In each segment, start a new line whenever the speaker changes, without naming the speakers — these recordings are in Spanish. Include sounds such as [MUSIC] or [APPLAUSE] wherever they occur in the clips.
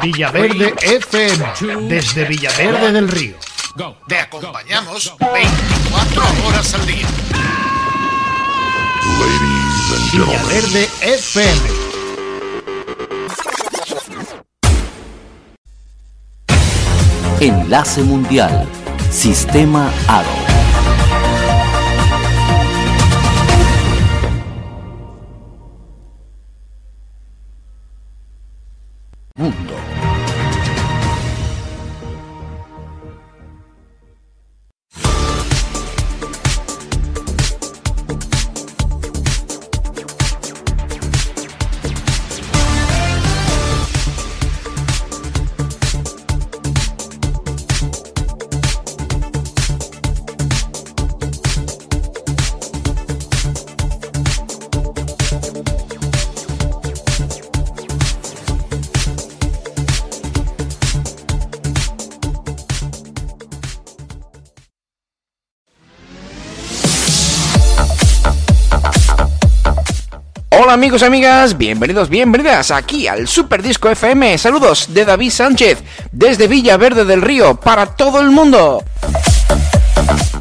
Villaverde FM, desde Villaverde del Río.
Te acompañamos 24 horas al día.
Villaverde FM.
Enlace Mundial. Sistema.
Hola amigos amigas, bienvenidos, bienvenidas aquí al Super Disco FM. Saludos de David Sánchez desde Villaverde del Río para todo el mundo.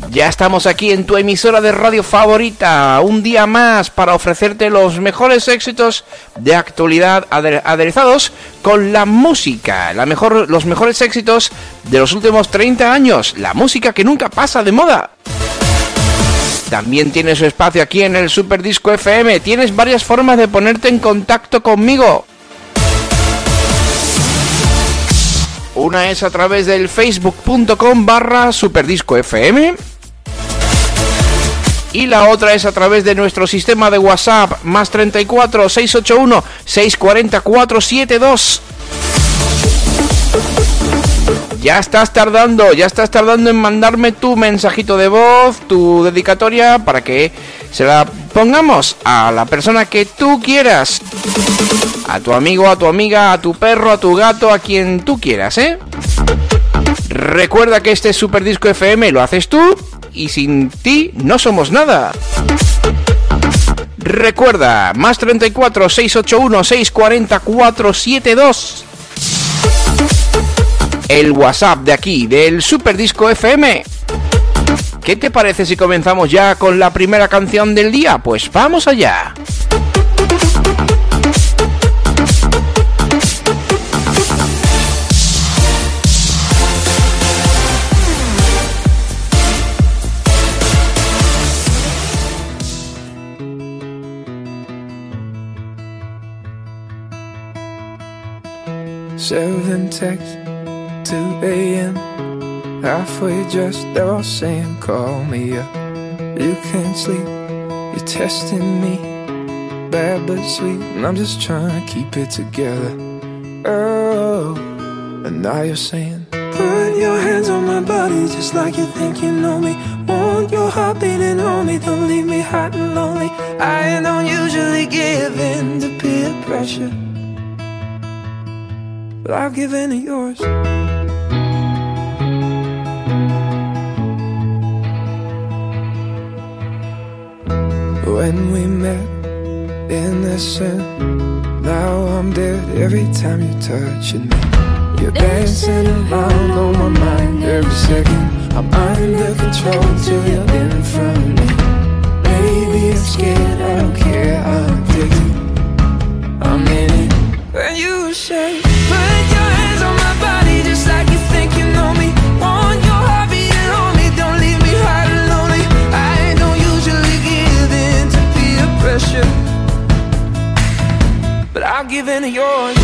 Ya estamos aquí en tu emisora de radio favorita, un día más para ofrecerte los mejores éxitos de actualidad aderezados con la música, la mejor, los mejores éxitos de los últimos 30 años, la música que nunca pasa de moda. También tienes su espacio aquí en el Super Disco FM. Tienes varias formas de ponerte en contacto conmigo. Una es a través del facebook.com barra superdiscofm. Y la otra es a través de nuestro sistema de WhatsApp más 34 681 640 472. Ya estás tardando, ya estás tardando en mandarme tu mensajito de voz, tu dedicatoria, para que se la pongamos a la persona que tú quieras. A tu amigo, a tu amiga, a tu perro, a tu gato, a quien tú quieras, ¿eh? Recuerda que este Super Disco FM lo haces tú y sin ti no somos nada. Recuerda, más 34 681 640 472 el WhatsApp de aquí, del Super Disco FM. ¿Qué te parece si comenzamos ya con la primera canción del día? Pues vamos allá.
Seven 2 a.m. Halfway dressed, they're all saying, Call me up. You can't sleep, you're testing me. Bad but sweet, and I'm just trying to keep it together. Oh, and now you're saying, Put your hands on my body just like you think you know me. Want your heart beating on me, don't leave me hot and lonely. I don't usually give in to peer pressure but I've given to yours. When we met in the sun, now I'm dead every time you're touching me. You're dancing around on my mind every second. I'm under control till you're in front of me. Baby, I'm scared, I don't care, I'm addicted. I'm in it. When you say I'll give in to feel pressure, but I'll give in yours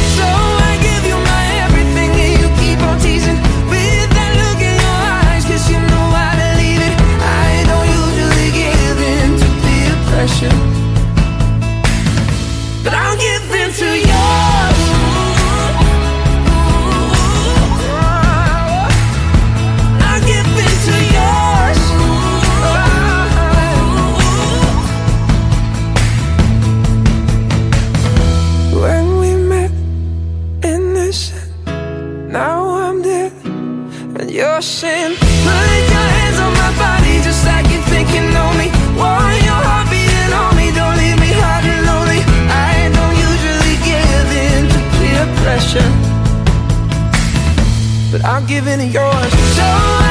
Give in to yours. So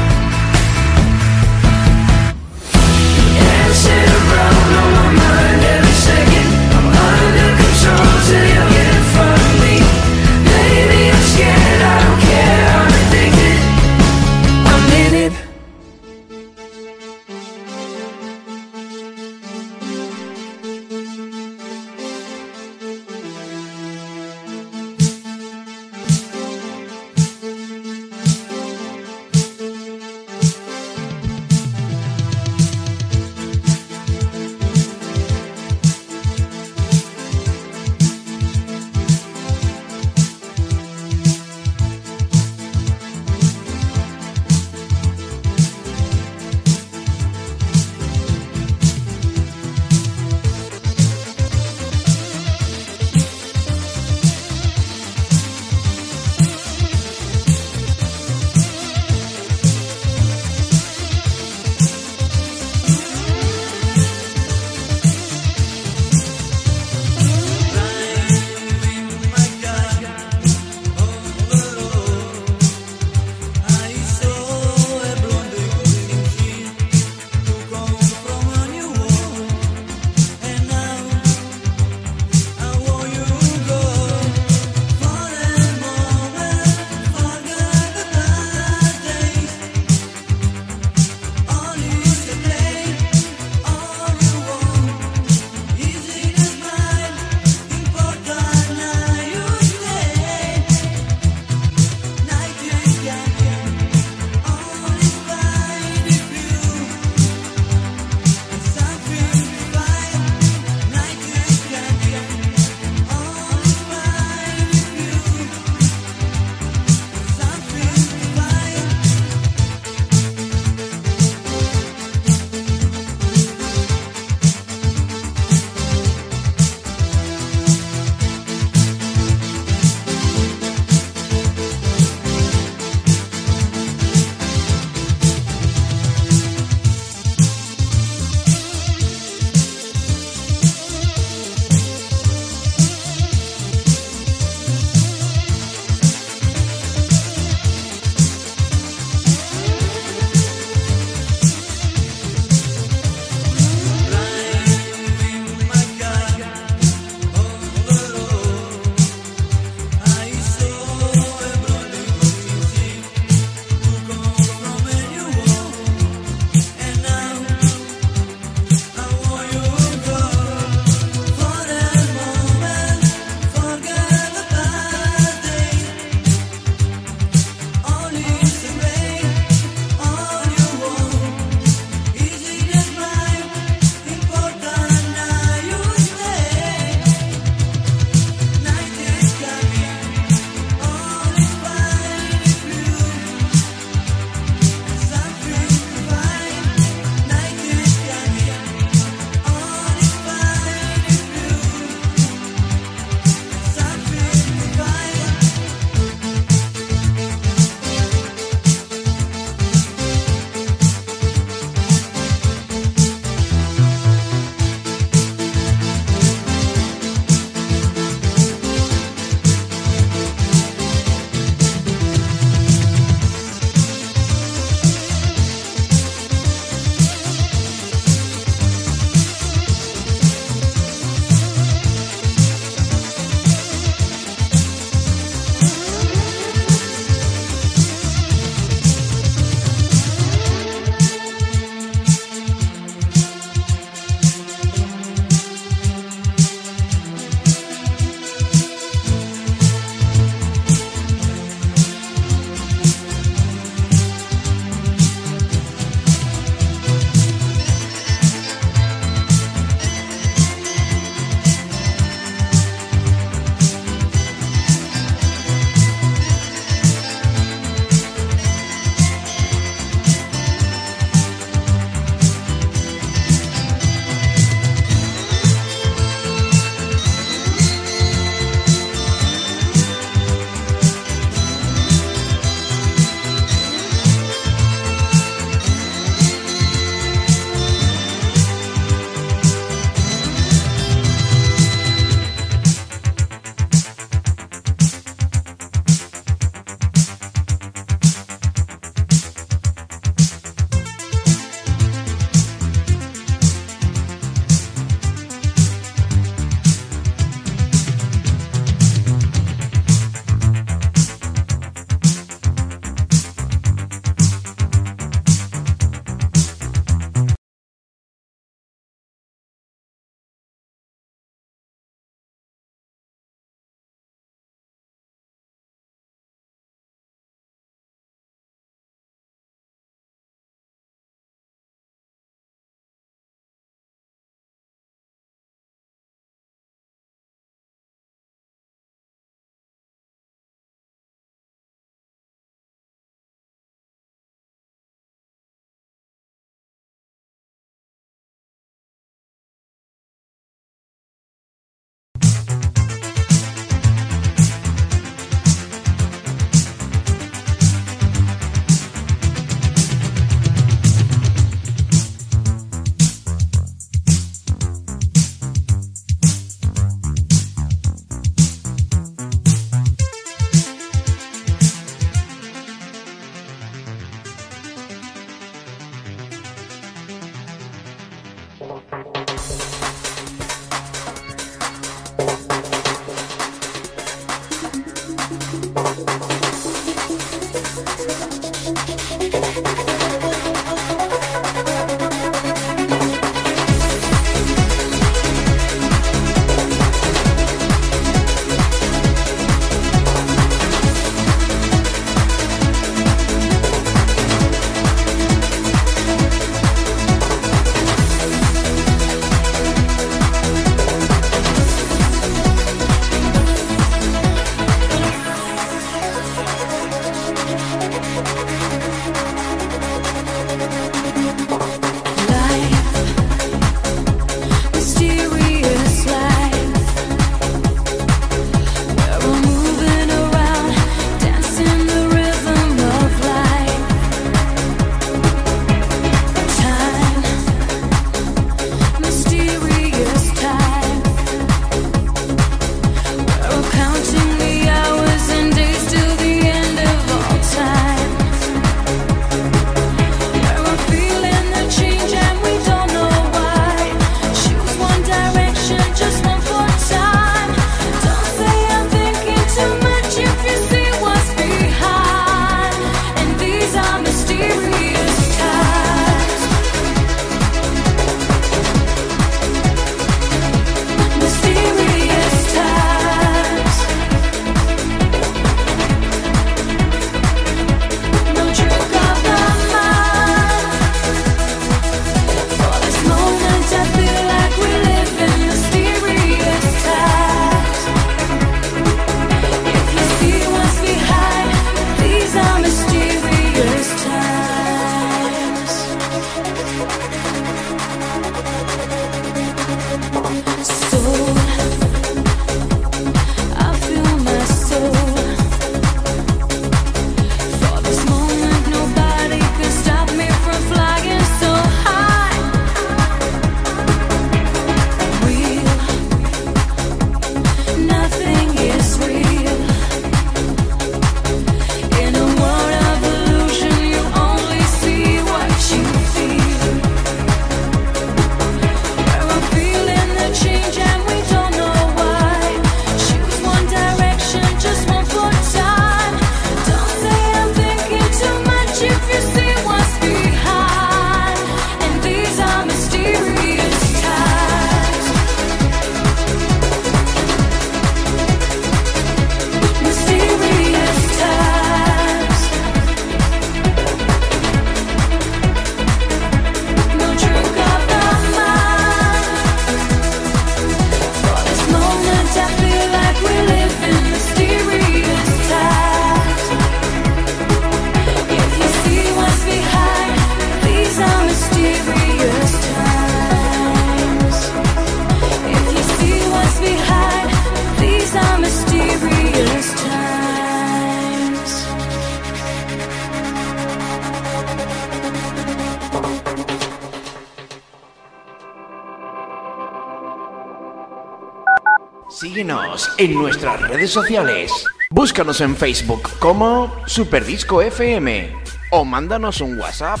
en nuestras redes sociales. Búscanos en Facebook como Superdisco FM o mándanos un WhatsApp.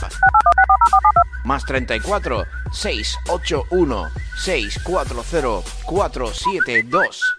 Más 34 681 640 472.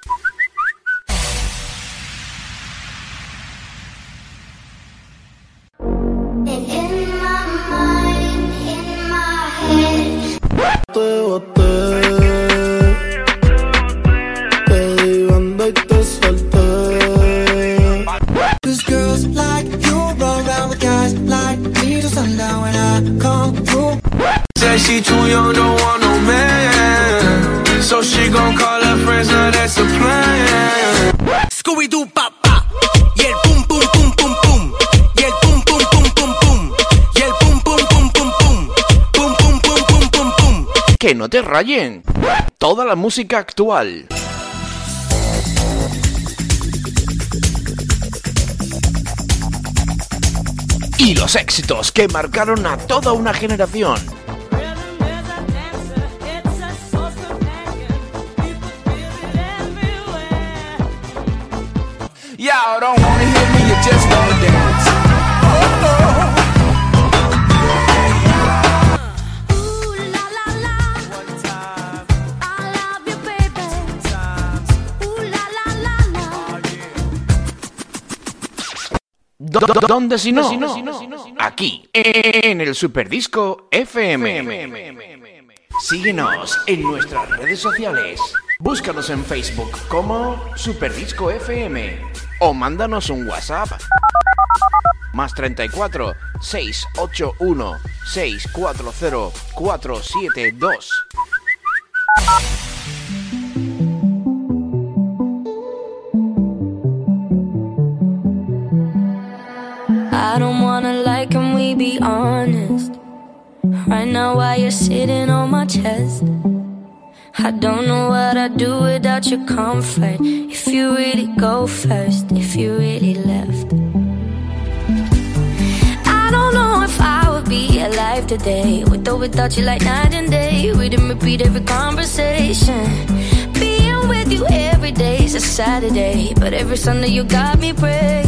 She too young, don't want no man. So she gon' call her friends, now that's a plan.
Scooby Doo pop pop. Y el pum pum pum pum pum. Y el pum pum pum pum pum. Y el pum pum pum pum pum. Pum pum pum pum pum pum.
Que no te rayen. Toda la música actual. Y los éxitos que marcaron a toda una generación.
Y'all don't wanna hear me, you just wanna dance.
Ooh la la la. I love you, baby. Ooh la la la la.
Do- do- ¿Dónde si no? Aquí, en el Superdisco FM. Síguenos en nuestras redes sociales. Búscanos en Facebook como Superdisco FM o mándanos un WhatsApp. Más 34 681 640 472.
I don't wanna lie, can we be honest? Right now, while you're sitting on my chest, I don't know what I'd do without your comfort. If you really go first, if you really left. I don't know if I would be alive today, with or without you, like night and day. We didn't repeat every conversation. Being with you every day is a Saturday, but every Sunday you got me praying.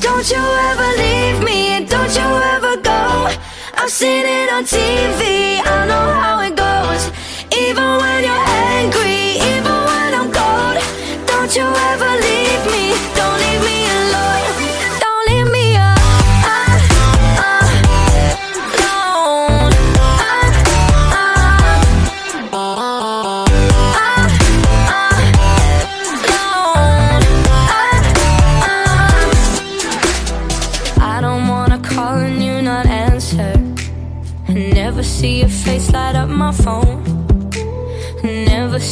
Don't you ever leave me, and don't you ever go. I've seen it on TV, I know how it goes. Even when you're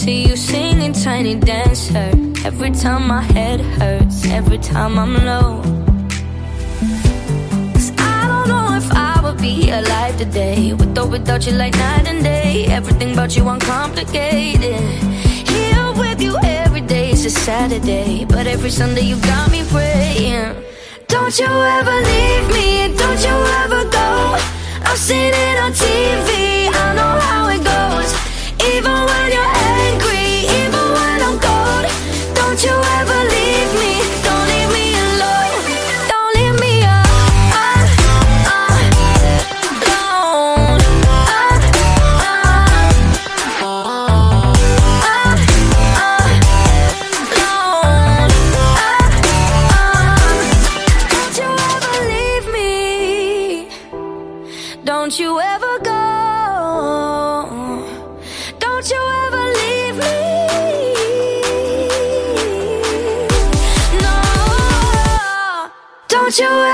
see you singing tiny dancer. Every time my head hurts, every time I'm low. 'Cause I don't know if I would be alive today. With or without you, like night and day. Everything about you uncomplicated. Here with you every day is a Saturday. But every Sunday you got me praying. Don't you ever leave me, don't you ever go. I've seen it on TV, I know how it goes. Even when you're you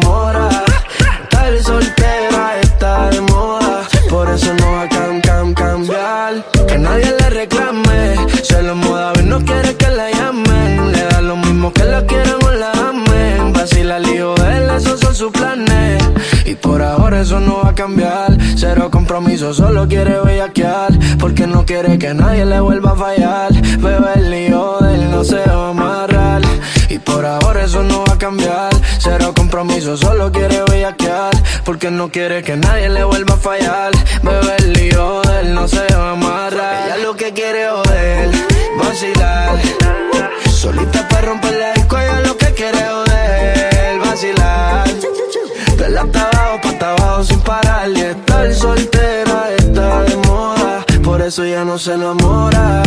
Eso no va a cambiar. Cero compromiso, solo quiere bellaquear. Porque no quiere que nadie le vuelva a fallar. Bebé, el lío de él no se va a amarrar. Y por ahora eso no va a cambiar. Cero compromiso, solo quiere bellaquear. Porque no quiere que nadie le vuelva a fallar. Bebé, el lío de él no se va a amarrar. Ella lo que quiere joder, vacilar. Solita para romper la disco, ella lo que quiere joder, vacilar. De la hasta abajo, sin parar. Y estar soltera está de moda, por eso ya no se enamora.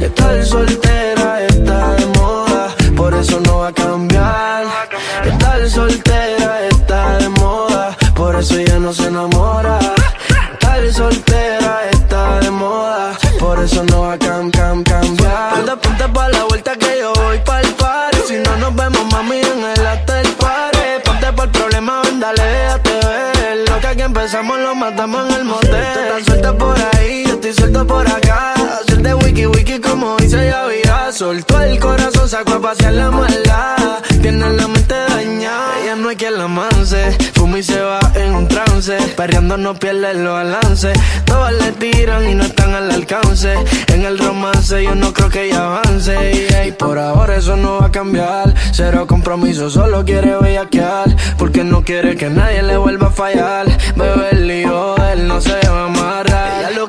Estar soltera está de moda, por eso no va a cambiar. Estar soltera está de moda, por eso ya no se enamora. Estar soltera está de moda, por eso no va a cam, cam, cambiar. Que empezamos lo matamos en el motel. Tú estás suelta por ahí, yo estoy suelto por acá. De wiki wiki como dice Yavira. Soltó el corazón, sacó a pasear la maldad. Tiene la mente dañada, ella no hay quien la manse. Fuma y se va en un trance. Perreando no pierde los balances. Todas le tiran y no están al alcance. En el romance yo no creo que ella avance. Y por ahora eso no va a cambiar. Cero compromiso, solo quiere bellaquear. Porque no quiere que nadie le vuelva a fallar. Bebe el lío, él no se va a amarrar. Ella lo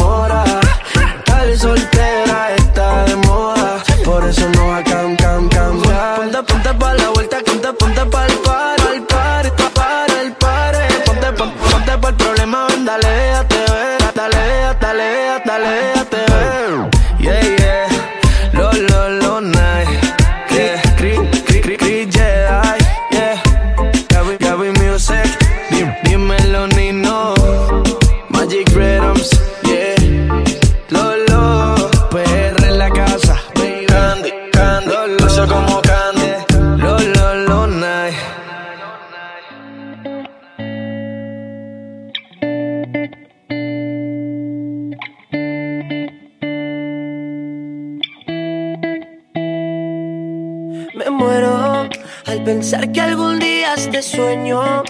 Pensar que algún día este sueño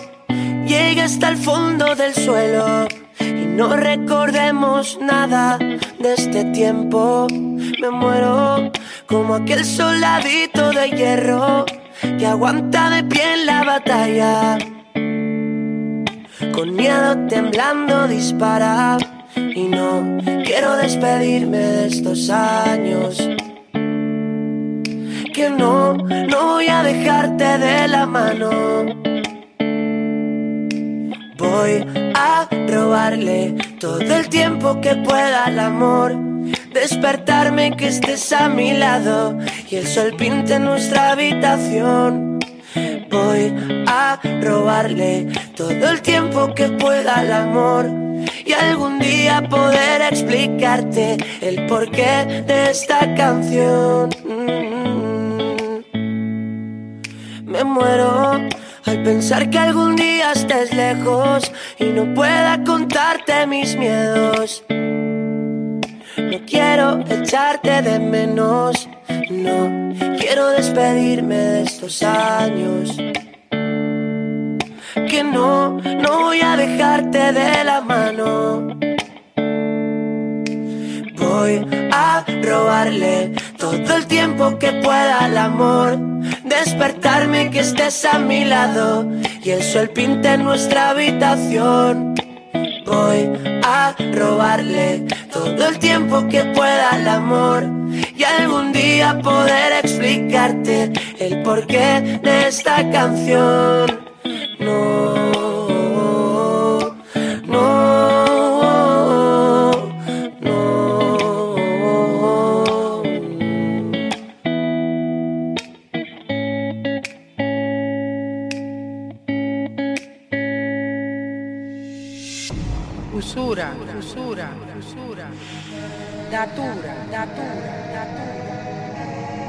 llegue hasta el fondo del suelo y no recordemos nada de este tiempo. Me muero como aquel soldadito de hierro que aguanta de pie en la batalla. Con miedo temblando dispara y no quiero despedirme de estos años que no, no voy a dejarte de la mano. Voy a robarle todo el tiempo que pueda al amor. Despertarme que estés a mi lado y el sol pinte nuestra habitación. Voy a robarle todo el tiempo que pueda al amor y algún día poder explicarte el porqué de esta canción. Me muero al pensar que algún día estés lejos y no pueda contarte mis miedos. No quiero echarte de menos, no quiero despedirme de estos años. Que no, no voy a dejarte de la mano. Voy a robarle todo el tiempo que pueda al amor. Despertarme que estés a mi lado y el sol pinte nuestra habitación. Voy a robarle todo el tiempo que pueda al amor y algún día poder explicarte el porqué de esta canción. No,
Datura, datura, datura.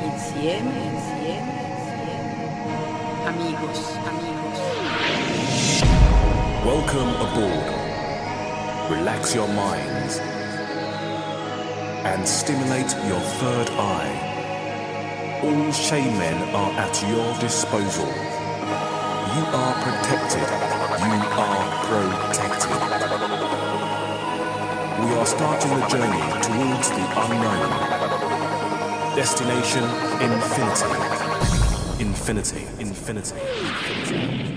Insieme, insieme, insieme. Amigos, amigos.
Welcome aboard. Relax your minds and stimulate your third eye. All shaman are at your disposal. You are protected. You are protected. We are starting the journey towards the unknown. Destination infinity. Infinity. Infinity. Infinity.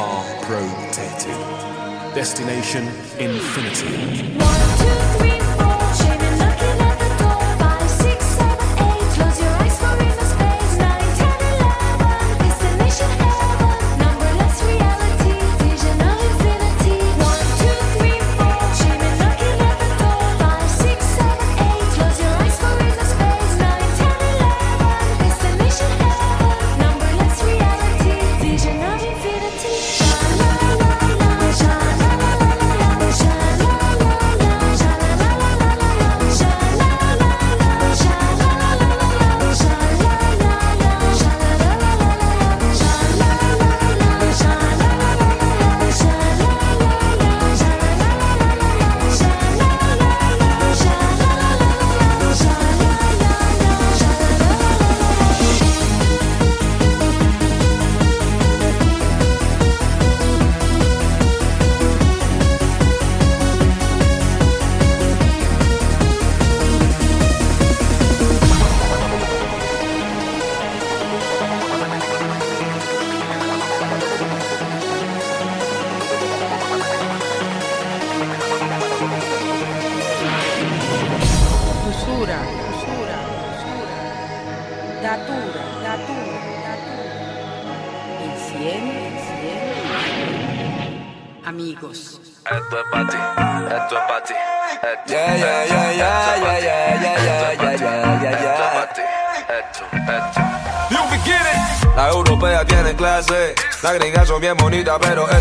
are
protected. Destination Infinity.
One, two, three.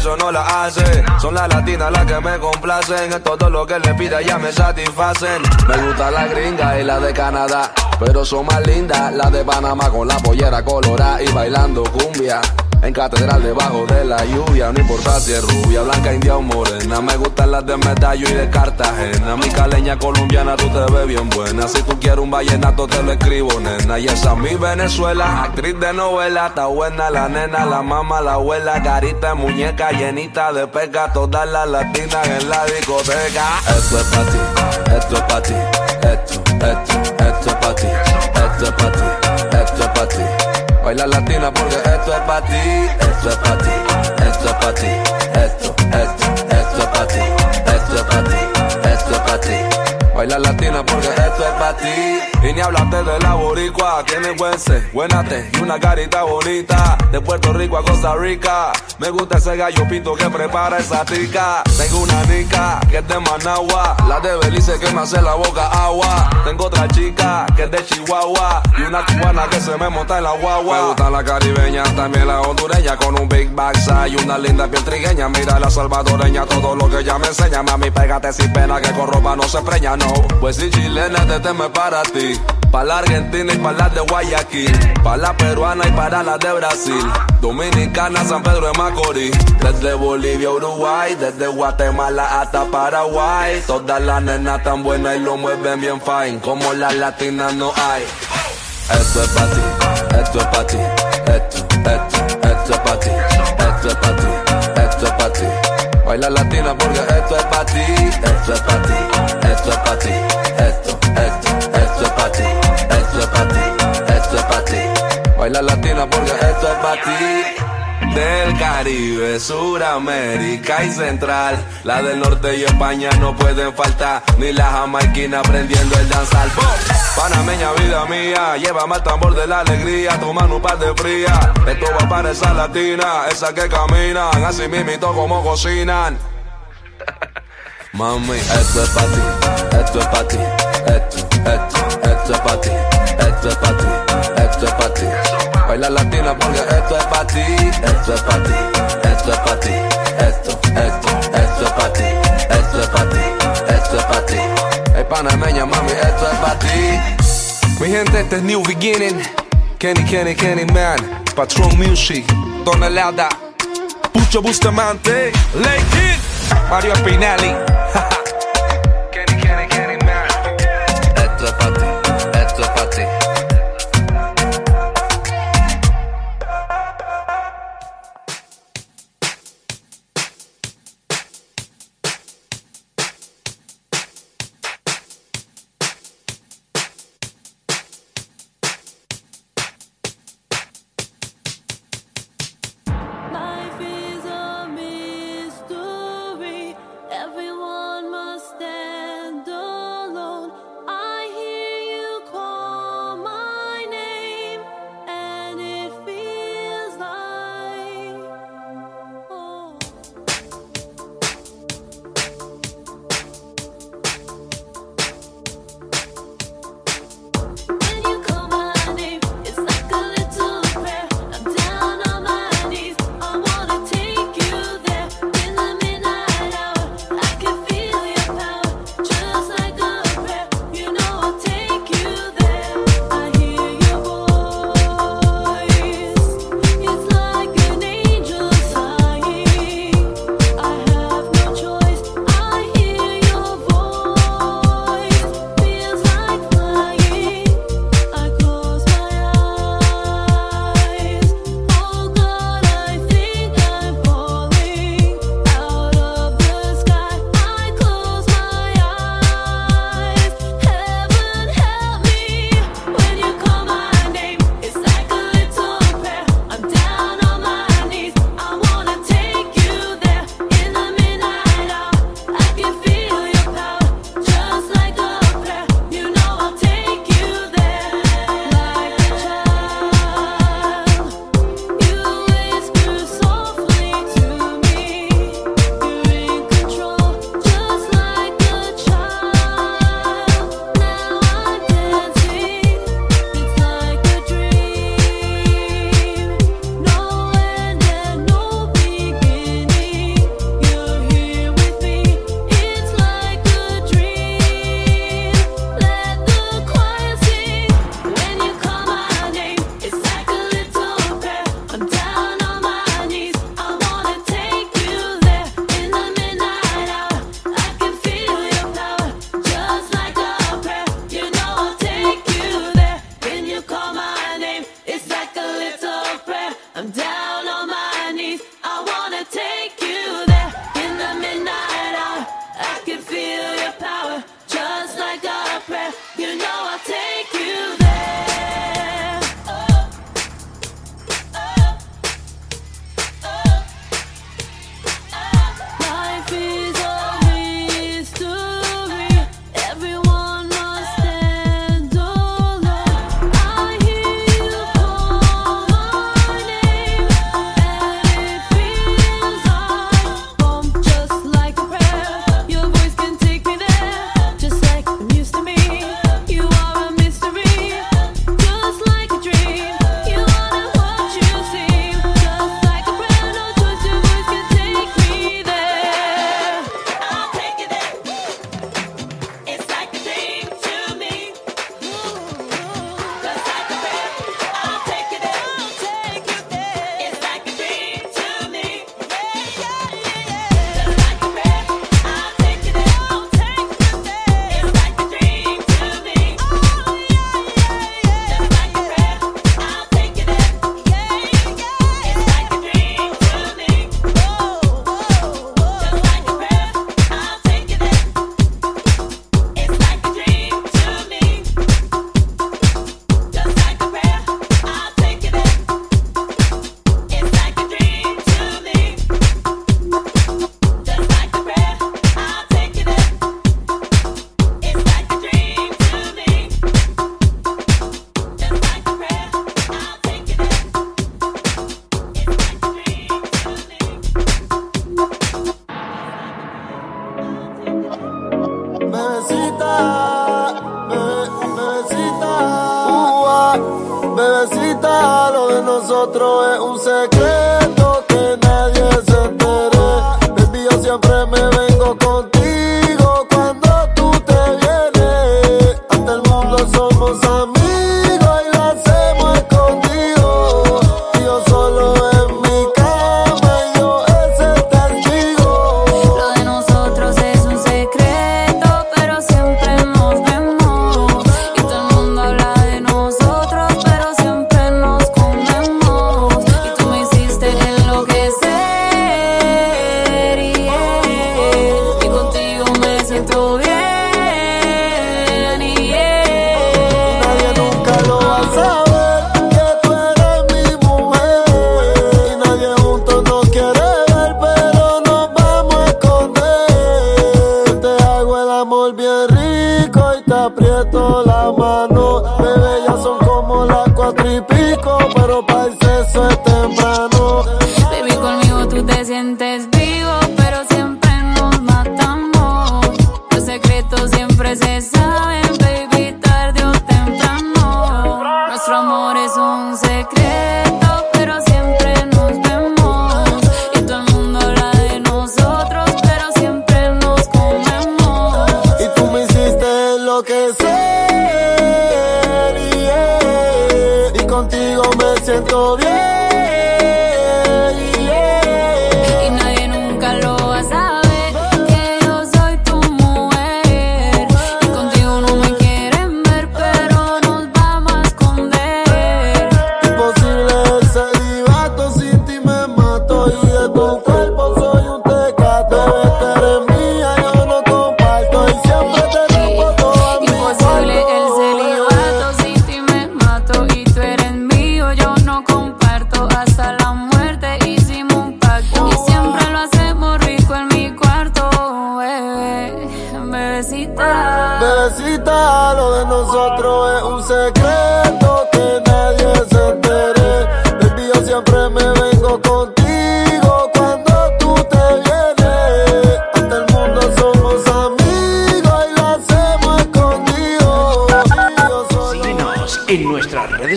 Eso no la hace. Son las latinas las que me complacen, en todo lo que le pida ya me satisfacen. Me gusta la gringa y la de Canadá, pero son más lindas las de Panamá con la pollera colorada y bailando cumbia. En catedral debajo de la lluvia, no importa si es rubia, blanca, india o morena. Me gustan las de Medallo y de Cartagena. Mi caleña colombiana, tú te ves bien buena. Si tú quieres un vallenato, te lo escribo, nena. Y esa es mi Venezuela, actriz de novela. Está buena la nena, la mamá, la abuela. Carita muñeca llenita de peca. Todas las latinas en la discoteca. Esto es para ti, esto es para ti. Esto, esto, esto es para ti. Esto es para ti, esto es para ti. Baila latina porque esto es para ti, esto es para ti, esto es para ti, esto, esto, esto es para ti, esto es para ti, esto es para ti. Baila latina porque esto es para ti. Y ni hablarte de la boricua, tiene buen ser, buena te y una carita bonita. De Puerto Rico a Costa Rica, me gusta ese gallo pito que prepara esa tica. Tengo una nica que es de Managua, la de Belice que me hace la boca agua. Tengo otra chica que es de Chihuahua y una cubana que se me monta en la guagua. Me gusta la caribeña, también la hondureña con un big backside y una linda piel trigueña. Mira la salvadoreña, todo lo que ella me enseña. Mami, pégate sin pena que con ropa no se preña, no. Pues si chilena, este tema es para ti. Pa' la Argentina y pa' la de Guayaquil. Pa' la peruana y para la de Brasil. Dominicana, San Pedro de Macorís. Desde Bolivia, Uruguay. Desde Guatemala hasta Paraguay. Todas las nenas tan buenas y lo mueven bien fine. Como las latinas no hay. Esto es para ti, esto es para ti. Esto, esto, esto es para ti. Esto es para ti, esto es para ti. Baila latina porque esto es para ti. Esto es para ti, esto es para ti. Esto, esto, esto es para ti. Esto es para ti, esto es para ti. Baila latina porque esto es para ti. Del Caribe, Suramérica y Central. La del norte y España no pueden faltar. Ni la jamaiquina aprendiendo el danzar. Panameña, vida mía, lleva al tambor de la alegría. Toman un par de fría. Esto va para esa latina, esa que caminan. Así mismito como cocinan. [LAUGHS] Mami, esto es para ti, esto es para ti, esto, esto, esto es para ti, esto es para ti, esto es para ti. Baila latina porque esto es para ti, esto es para ti, esto es para ti, esto, esto, esto es para ti, panameña, mami, esto es para ti.
Mi gente, este es New Beginning. Kenny, Kenny, Kenny, man. Patron Music. Tonelada. Pucho Bustamante. Lake It. Mario Pinelli. [LAUGHS]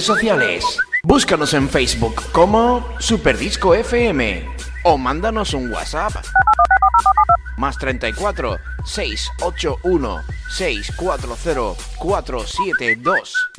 sociales. Búscanos en Facebook como Superdisco FM o mándanos un WhatsApp. Más 34 681 640 472.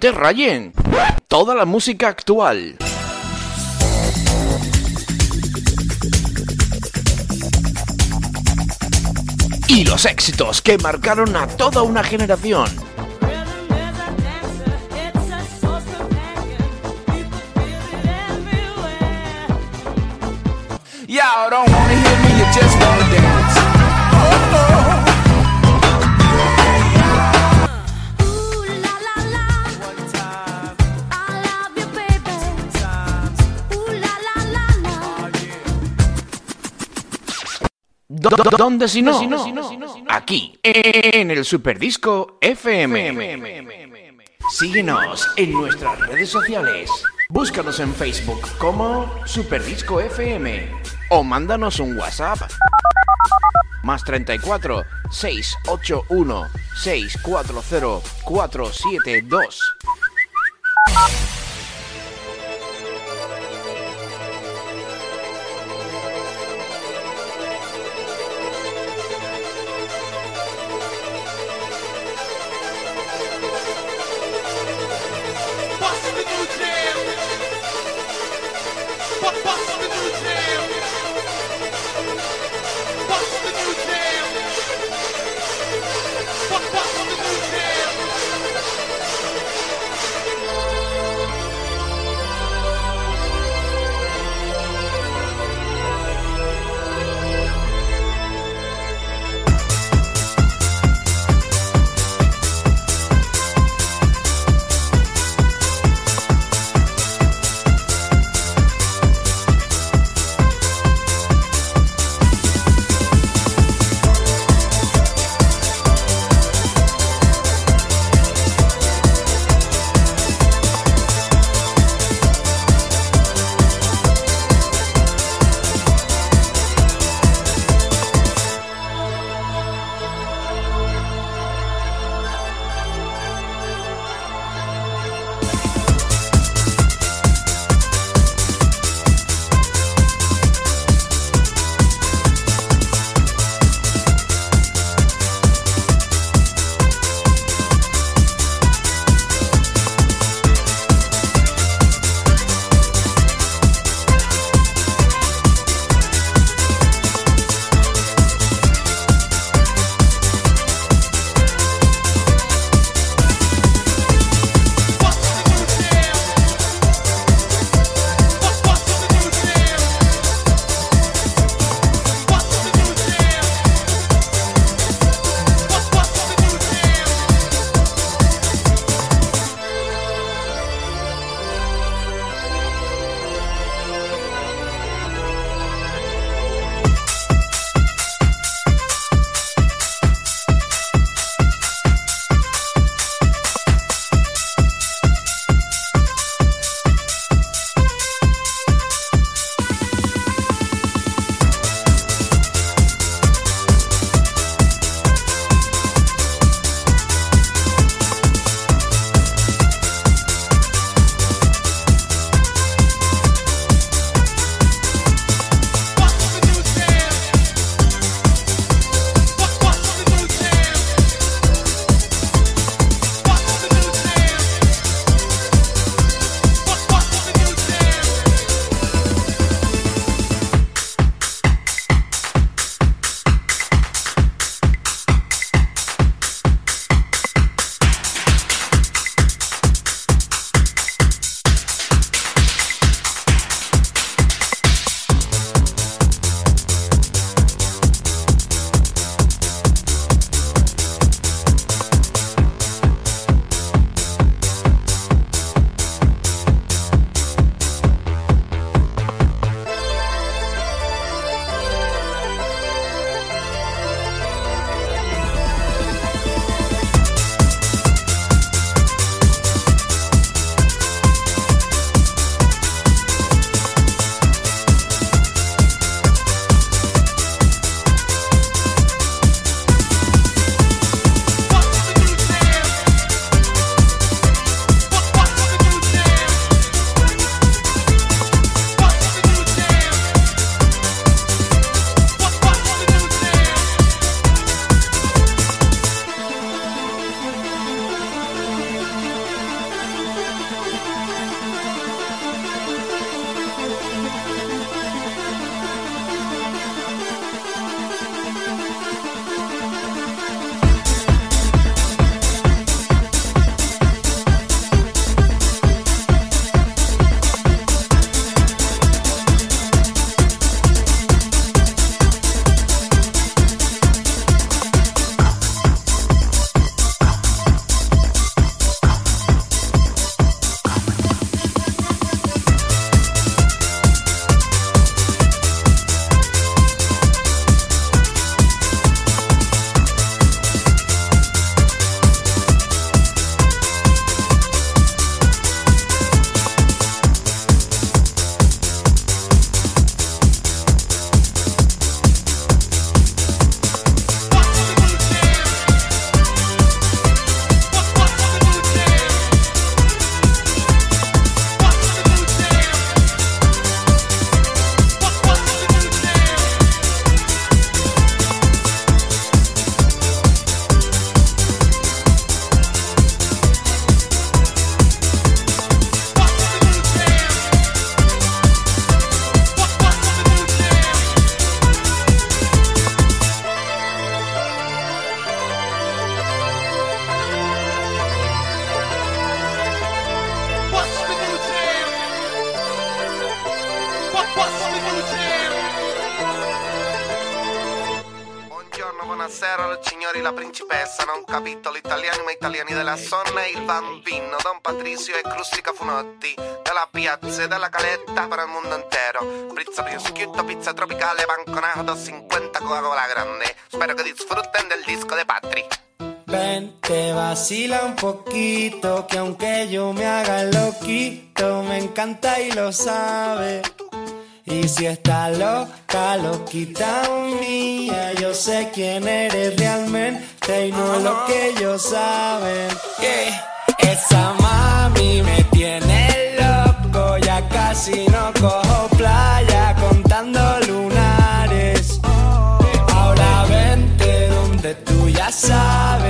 te
rayen. Toda la música actual. Y los éxitos que marcaron a toda una generación. ¿Dónde si no? Aquí, en el Superdisco FM. Síguenos en nuestras redes sociales. Búscanos en Facebook como Superdisco FM o mándanos un WhatsApp más 34 681 640 472.
Italiani della zona e il bambino Don Patricio e Crustica Funotti. Della piazza e della caletta per il mondo intero. Pizza prosciutto, pizza tropicale, banconato 50 Coca-Cola grande. Spero che disfruten del disco de Patri.
Ven, te vacila un poquito, que aunque yo me haga loquito, me encanta y lo sabe. Y si está loca, loquita mía, yo sé quién eres realmente y no lo que ellos saben. Que esa mami me tiene loco, ya casi no cojo playa contando lunares. Ahora vente donde tú ya sabes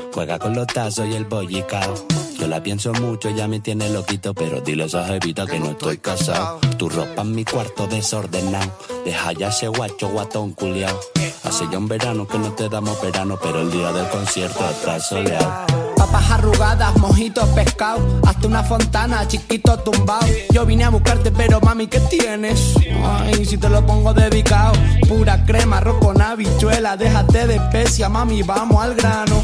Juega con los tazos y el bollicao. Yo la pienso mucho, ya me tiene loquito, pero dile a esa jevita que no estoy casado. Tu ropa en mi cuarto desordenado. Deja ya ese guacho guatón culiao. Hace ya un verano que no te damos verano, pero el día del concierto está soleado.
Papas arrugadas, mojitos, pescado. Hasta una fontana, chiquito tumbado. Yo vine a buscarte, pero mami, ¿qué tienes? Ay, si te lo pongo dedicado. Pura crema, arroz con habichuela. Déjate de especia, mami, vamos al grano.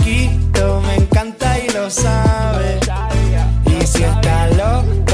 sabe. Y si está loca,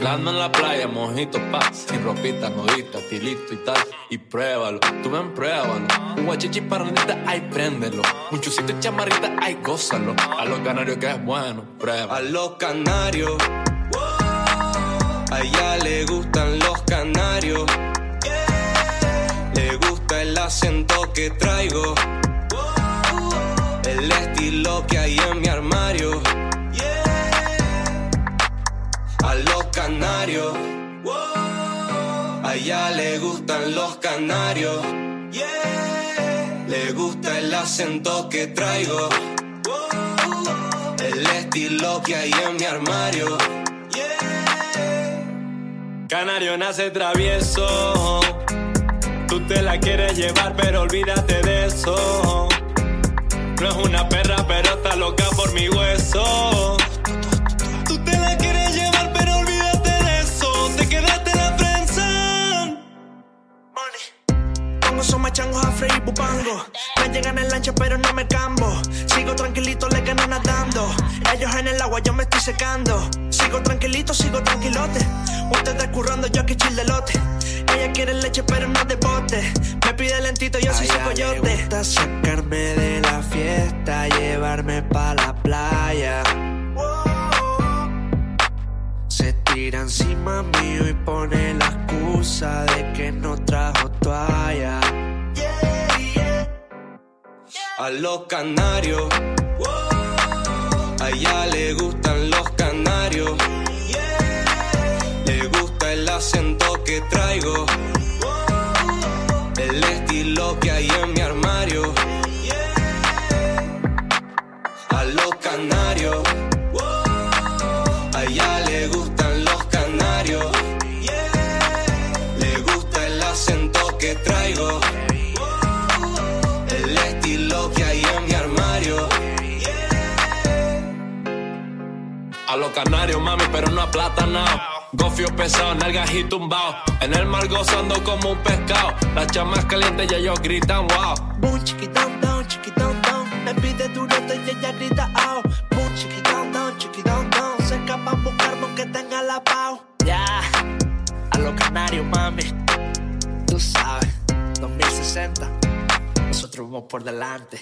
Vacilando en la playa, mojitos pa, sin ropita, nudita, estilito y tal. Y pruébalo, tú ven, pruébalo. Un guachichi parrandita, ay, préndelo. Un chusito y chamarrita, ay, gózalo. A los canarios que es bueno, pruébalo.
A los canarios. A le gustan los canarios. Le gusta el acento que traigo. El estilo que hay en mi canarios. A le gustan los canarios. Le gusta el acento que traigo. El estilo que hay en mi armario.
Canario nace travieso. Tú te la quieres llevar, pero olvídate de eso. No es una perra, pero está loca por mi hueso.
Changos a freír bupango. Me llegan en lancha, pero no me cambo. Sigo tranquilito, le gano nadando. Ellos en el agua, yo me estoy secando. Sigo tranquilito, sigo tranquilote. Ustedes currando, yo aquí chill de lote. Ella quiere leche, pero no de bote. Me pide lentito, yo soy su coyote. Le gusta sacarme de la fiesta, llevarme pa' la playa. Se tira encima mío y pone la excusa de que no trajo toalla.
A los canarios. A ella le gustan los canarios. Le gusta el acento que traigo. El estilo que hay en mi armario. A los canarios.
Los canarios, mami, pero no aplatanao. Gofio pesado, nalgas y tumbao. En el mar gozando como un pescado. Las chamas calientes y ellos gritan wow.
Boom, chiquitón, down, chiquitón, down. Me pide durote y ella grita out. Boom, chiquitón, down, chiquitón, down. Se escapan buscarme que tenga la pau. Ya, a los canarios, mami. Tú sabes, 2060. Nosotros vamos por delante.